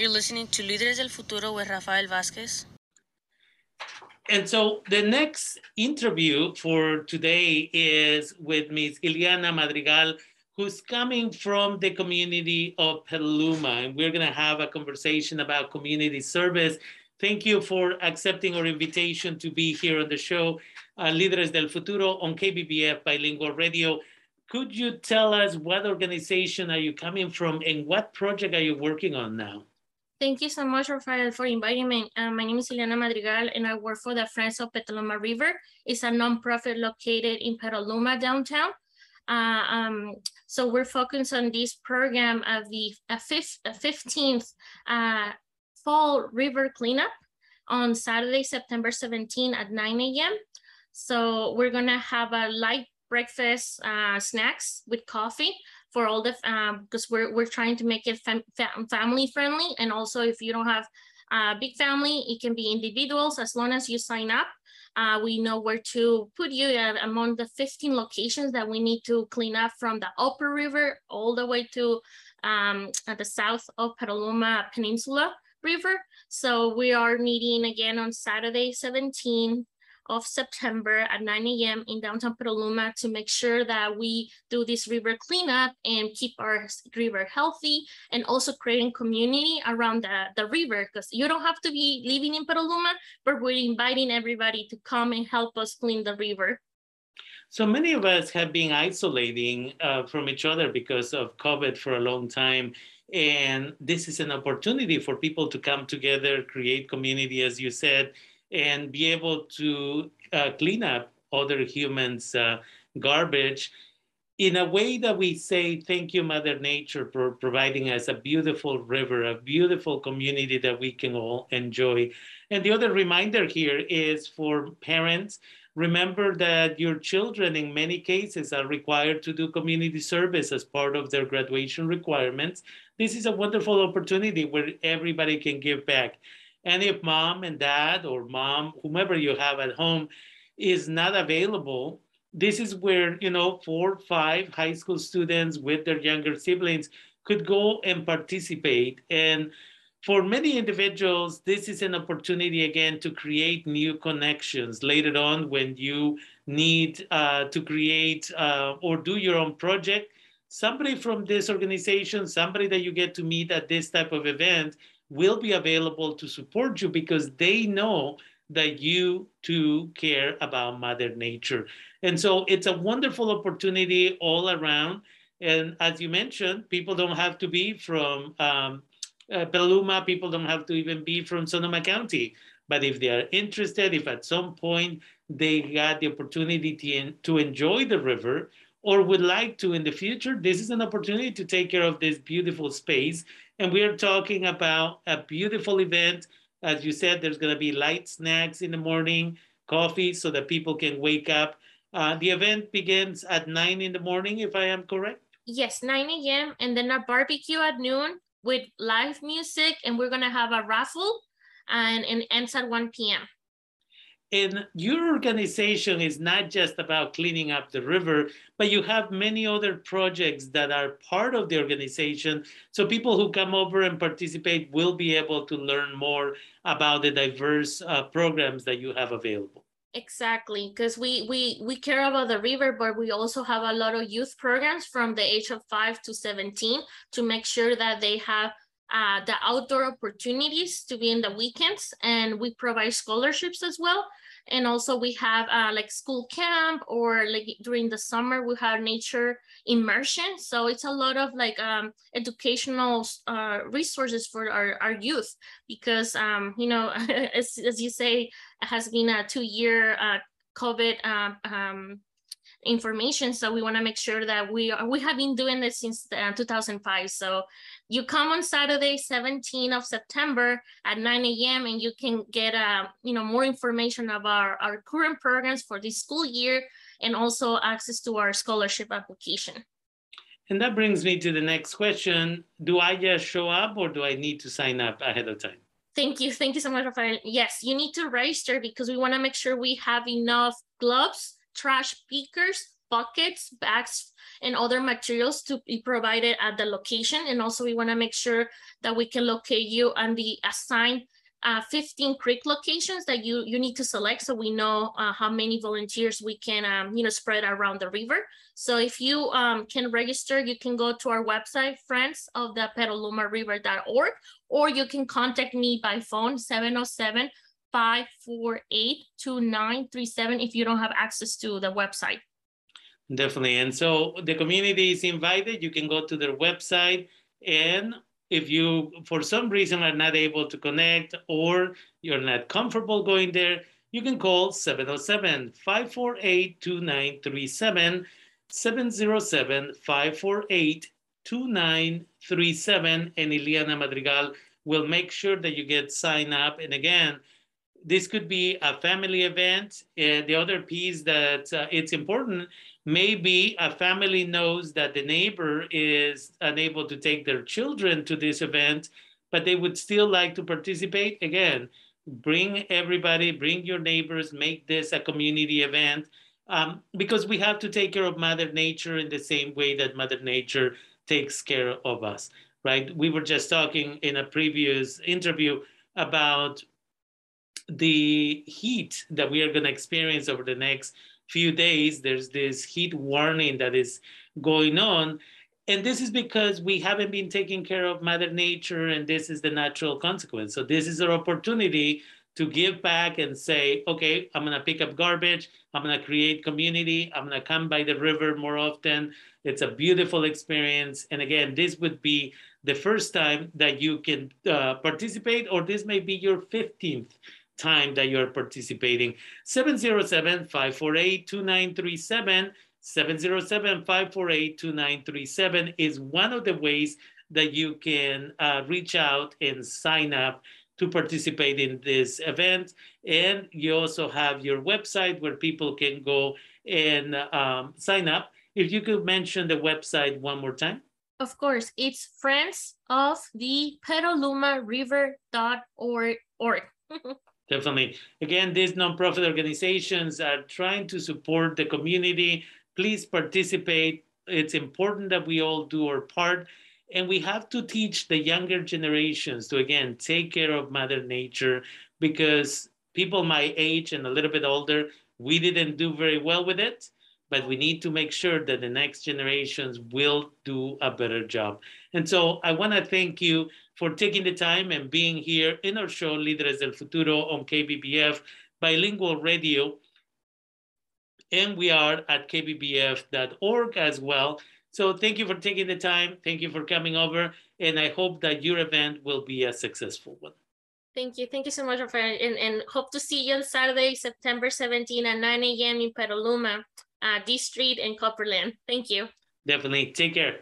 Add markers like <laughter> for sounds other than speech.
You're listening to Líderes del Futuro with Rafael Vázquez. And so the next interview for today is with Ms. Ileana Madrigal, who's coming from the community of Petaluma. And we're going to have a conversation about community service. Thank you for accepting our invitation to be here on the show, uh, Líderes del Futuro on KBBF Bilingual Radio. Could you tell us what organization are you coming from and what project are you working on now? Thank you so much, Rafael, for inviting me. Uh, my name is Ileana Madrigal, and I work for the Friends of Petaluma River. It's a nonprofit located in Petaluma downtown. Uh, um, so we're focused on this program of the uh, fifth, 15th uh, Fall River Cleanup on Saturday, September 17 at 9 a.m. So we're gonna have a light breakfast uh, snacks with coffee for all the because um, we're we're trying to make it fam family friendly and also if you don't have a big family it can be individuals as long as you sign up uh, we know where to put you uh, among the 15 locations that we need to clean up from the upper river all the way to um, the south of Petaluma Peninsula River. So we are meeting again on Saturday 17 of September at 9 a.m. in downtown Petaluma to make sure that we do this river cleanup and keep our river healthy and also creating community around the, the river because you don't have to be living in Petaluma, but we're inviting everybody to come and help us clean the river. So many of us have been isolating uh, from each other because of COVID for a long time. And this is an opportunity for people to come together, create community, as you said, and be able to uh, clean up other humans' uh, garbage in a way that we say, thank you, Mother Nature, for providing us a beautiful river, a beautiful community that we can all enjoy. And the other reminder here is for parents, remember that your children, in many cases, are required to do community service as part of their graduation requirements. This is a wonderful opportunity where everybody can give back. And if mom and dad or mom, whomever you have at home, is not available, this is where, you know, four, five high school students with their younger siblings could go and participate. And for many individuals, this is an opportunity again to create new connections later on when you need uh, to create uh, or do your own project. Somebody from this organization, somebody that you get to meet at this type of event will be available to support you because they know that you too care about Mother Nature. And so it's a wonderful opportunity all around. And as you mentioned, people don't have to be from um, uh, people don't have to even be from Sonoma County. But if they are interested, if at some point they got the opportunity to, to enjoy the river or would like to in the future, this is an opportunity to take care of this beautiful space and we are talking about a beautiful event. As you said, there's going to be light snacks in the morning, coffee, so that people can wake up. Uh, the event begins at 9 in the morning, if I am correct. Yes, 9 a.m. And then a barbecue at noon with live music. And we're going to have a raffle and, it ends at 1 p.m. And your organization is not just about cleaning up the river, but you have many other projects that are part of the organization. So people who come over and participate will be able to learn more about the diverse uh, programs that you have available. Exactly, because we, we, we care about the river, but we also have a lot of youth programs from the age of five to 17 to make sure that they have uh, the outdoor opportunities to be in the weekends and we provide scholarships as well. And also we have uh, like school camp or like during the summer we have nature immersion. So it's a lot of like um, educational uh, resources for our, our youth because um, you know <laughs> as, as you say it has been a two year uh, covid uh, um, information so we want to make sure that we are we have been doing this since uh, 2005 so you come on Saturday, 17 of September at 9 a.m. and you can get uh, you know more information about our, our current programs for this school year and also access to our scholarship application. And that brings me to the next question. Do I just show up or do I need to sign up ahead of time? Thank you. Thank you so much, Rafael. Yes, you need to register because we want to make sure we have enough gloves, trash pickers, buckets, bags, and other materials to be provided at the location. And also we wanna make sure that we can locate you on the assigned uh, 15 creek locations that you, you need to select so we know uh, how many volunteers we can um, you know, spread around the river. So if you um, can register, you can go to our website, friends of the Petaluma or you can contact me by phone, 707 548 2937 if you don't have access to the website. Definitely. And so the community is invited. You can go to their website and if you, for some reason, are not able to connect or you're not comfortable going there, you can call 707 548 2937, 707 548 2937, and Ileana Madrigal will make sure that you get signed up. And again, this could be a family event. The other piece that uh, it's important maybe a family knows that the neighbor is unable to take their children to this event, but they would still like to participate. Again, bring everybody, bring your neighbors, make this a community event. Um, because we have to take care of Mother Nature in the same way that Mother Nature takes care of us, right? We were just talking in a previous interview about the heat that we are going to experience over the next few days, there's this heat warning that is going on. And this is because we haven't been taking care of Mother Nature, and this is the natural consequence. So, this is our opportunity to give back and say, okay, I'm gonna pick up garbage, I'm gonna create community, I'm gonna come by the river more often. It's a beautiful experience. And again, this would be the first time that you can uh, participate, or this may be your 15th time that you're participating. 707-548-2937, 707-548-2937 is one of the ways that you can uh, reach out and sign up to participate in this event. And you also have your website where people can go and um, sign up. If you could mention the website one more time. Of course, it's friends of the Petaluma River.org. <laughs> Definitely. Again, these nonprofit organizations are trying to support the community. Please participate. It's important that we all do our part. And we have to teach the younger generations to, again, take care of Mother Nature because people my age and a little bit older, we didn't do very well with it. But we need to make sure that the next generations will do a better job. And so I want to thank you for taking the time and being here in our show, Líderes del Futuro on KBBF Bilingual Radio. And we are at kbbf.org as well. So thank you for taking the time. Thank you for coming over. And I hope that your event will be a successful one. Thank you. Thank you so much, Rafael. And, and hope to see you on Saturday, September 17 at 9 a.m. in Petaluma, uh, D Street and Copeland. Thank you. Definitely. Take care.